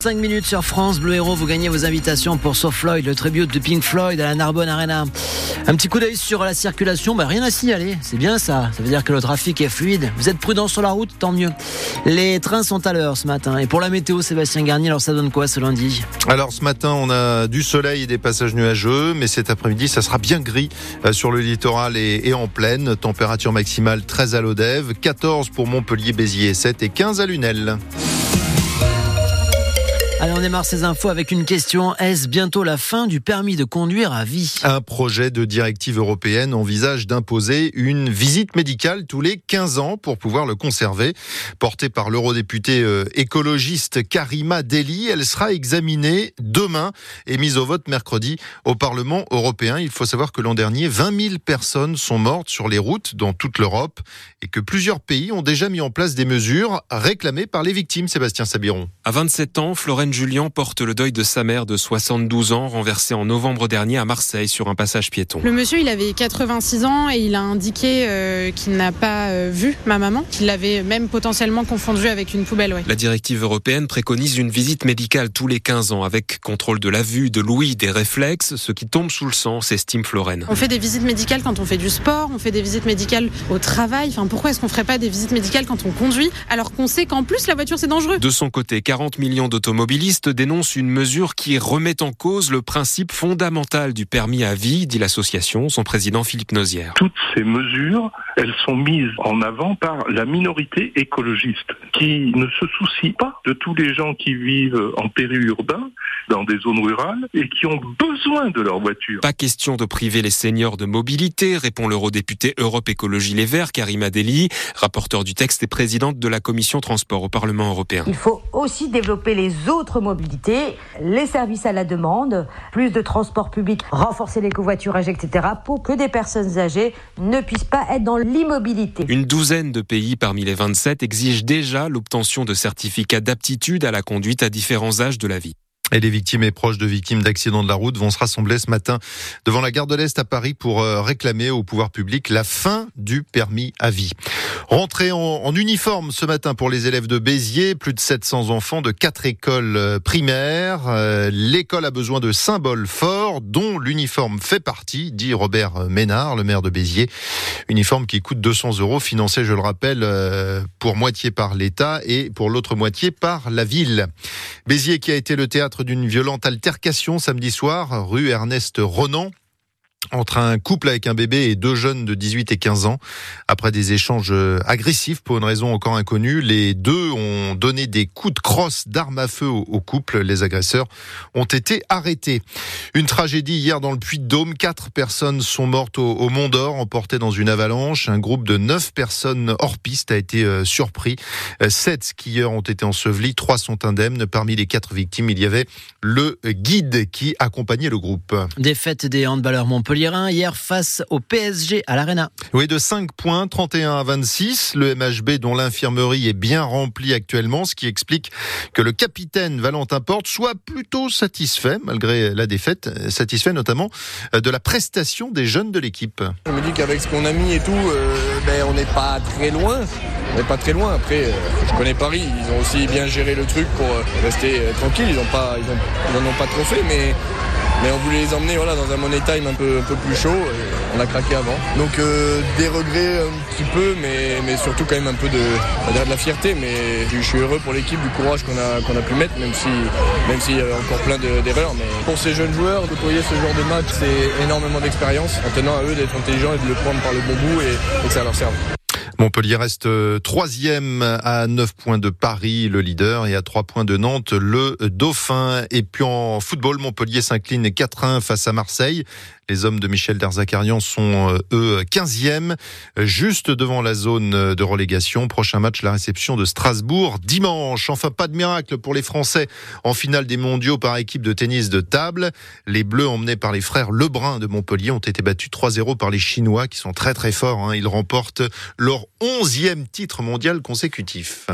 5 minutes sur France Bleu Héros, vous gagnez vos invitations pour So Floyd, le tribute de Pink Floyd à la Narbonne Arena. Un petit coup d'œil sur la circulation, bah rien à signaler, c'est bien ça. Ça veut dire que le trafic est fluide. Vous êtes prudent sur la route, tant mieux. Les trains sont à l'heure ce matin. Et pour la météo, Sébastien Garnier, alors ça donne quoi ce lundi? Alors ce matin, on a du soleil et des passages nuageux, mais cet après-midi, ça sera bien gris euh, sur le littoral et, en plaine. Température maximale 13 à l'Odève, 14 pour Montpellier, Béziers 7 et 15 à Lunel. Allez, on démarre ces infos avec une question. Est-ce bientôt la fin du permis de conduire à vie? Un projet de directive européenne envisage d'imposer une visite médicale tous les 15 ans pour pouvoir le conserver. Portée par l'eurodéputée euh, écologiste Karima Deli, elle sera examinée demain et mise au vote mercredi au Parlement européen. Il faut savoir que l'an dernier, 20 000 personnes sont mortes sur les routes dans toute l'Europe et que plusieurs pays ont déjà mis en place des mesures réclamées par les victimes. Sébastien Sabiron. À 27 ans, Florence Julien porte le deuil de sa mère de 72 ans, renversée en novembre dernier à Marseille sur un passage piéton. Le monsieur, il avait 86 ans et il a indiqué euh, qu'il n'a pas euh, vu ma maman, qu'il l'avait même potentiellement confondue avec une poubelle. La directive européenne préconise une visite médicale tous les 15 ans avec contrôle de la vue, de l'ouïe, des réflexes, ce qui tombe sous le sens, estime Florène. On fait des visites médicales quand on fait du sport, on fait des visites médicales au travail. Enfin, pourquoi est-ce qu'on ferait pas des visites médicales quand on conduit alors qu'on sait qu'en plus la voiture c'est dangereux? De son côté, 40 millions d'automobilistes automobilistes dénoncent une mesure qui remet en cause le principe fondamental du permis à vie, dit l'association, son président Philippe Nozière. Toutes ces mesures, elles sont mises en avant par la minorité écologiste qui ne se soucie pas de tous les gens qui vivent en périurbain, dans des zones rurales et qui ont besoin de leur voiture. Pas question de priver les seniors de mobilité, répond l'eurodéputé Europe Écologie Les Verts, Karima Deli, rapporteur du texte et présidente de la commission transport au Parlement européen. Il faut aussi développer les autres mobilité, les services à la demande, plus de transport public, renforcer les covoiturages, etc., pour que des personnes âgées ne puissent pas être dans l'immobilité. Une douzaine de pays parmi les 27 exigent déjà l'obtention de certificats d'aptitude à la conduite à différents âges de la vie. Et les victimes et proches de victimes d'accidents de la route vont se rassembler ce matin devant la gare de l'Est à Paris pour euh, réclamer au pouvoir public la fin du permis à vie. Rentrée en, uniforme ce matin pour les élèves de Béziers, plus de 700 enfants de quatre écoles euh, primaires. Euh, l'école a besoin de symboles forts dont l'uniforme fait partie, dit Robert Ménard, le maire de Béziers. Uniforme qui coûte 200 euros, financé, je le rappelle, pour moitié par l'État et pour l'autre moitié par la ville. Béziers qui a été le théâtre d'une violente altercation samedi soir, rue Ernest Renan entre un couple avec un bébé et deux jeunes de 18 et 15 ans. Après des échanges agressifs pour une raison encore inconnue, les deux ont donné des coups de crosse d'armes à feu au couple. Les agresseurs ont été arrêtés. Une tragédie hier dans le Puy-de-Dôme. Quatre personnes sont mortes au, Mont d'Or, emportées dans une avalanche. Un groupe de neuf personnes hors piste a été euh, surpris. Euh, sept skieurs ont été ensevelis, trois sont indemnes. Parmi les quatre victimes, il y avait le guide qui accompagnait le groupe. Défaite des handballeurs Montpellier hier face au PSG à l'Arena. Oui, de 5 points, 31 à 26. Le MHB dont l'infirmerie est bien remplie actuellement, ce qui explique que le capitaine Valentin Porte soit plutôt satisfait malgré la défaite, satisfait notamment euh, de la prestation des jeunes de l'équipe. Je me dis qu'avec ce qu'on a mis et tout, euh, ben, on n'est pas très loin. On n'est pas très loin. Après, euh, je connais Paris. Ils ont aussi bien géré le truc pour rester tranquille. Ils n'en pas, ils ont pas trop fait, mais mais on voulait les emmener voilà, dans un money time un peu, un peu plus chaud. On a craqué avant. Donc euh, des regrets un petit peu, mais, mais surtout quand même un peu de, de la fierté. Mais je suis heureux pour l'équipe du courage qu'on a, a pu mettre, même si même s'il y a encore plein d'erreurs. mais pour ces jeunes joueurs, côtoyer ce genre de match, c'est énormément d'expérience. En tenant à eux d'être intelligents et de le prendre par le bon bout et, et que ça leur serve. Montpellier reste euh, troisième à 9 points de Paris, le leader, et à 3 points de Nantes, le dauphin. Et puis en football, Montpellier s'incline 4-1 face à Marseille. Les hommes de Michel Derzakarian sont, euh, eux, 15e, juste devant la zone de relégation. Prochain match, la réception de Strasbourg dimanche. Enfin, pas de miracle pour les Français en finale des mondiaux par équipe de tennis de table. Les Bleus, emmenés par les frères Lebrun de Montpellier, ont été battus 3-0 par les Chinois, qui sont très très forts. Hein. Ils remportent leur onzième titre mondial consécutif.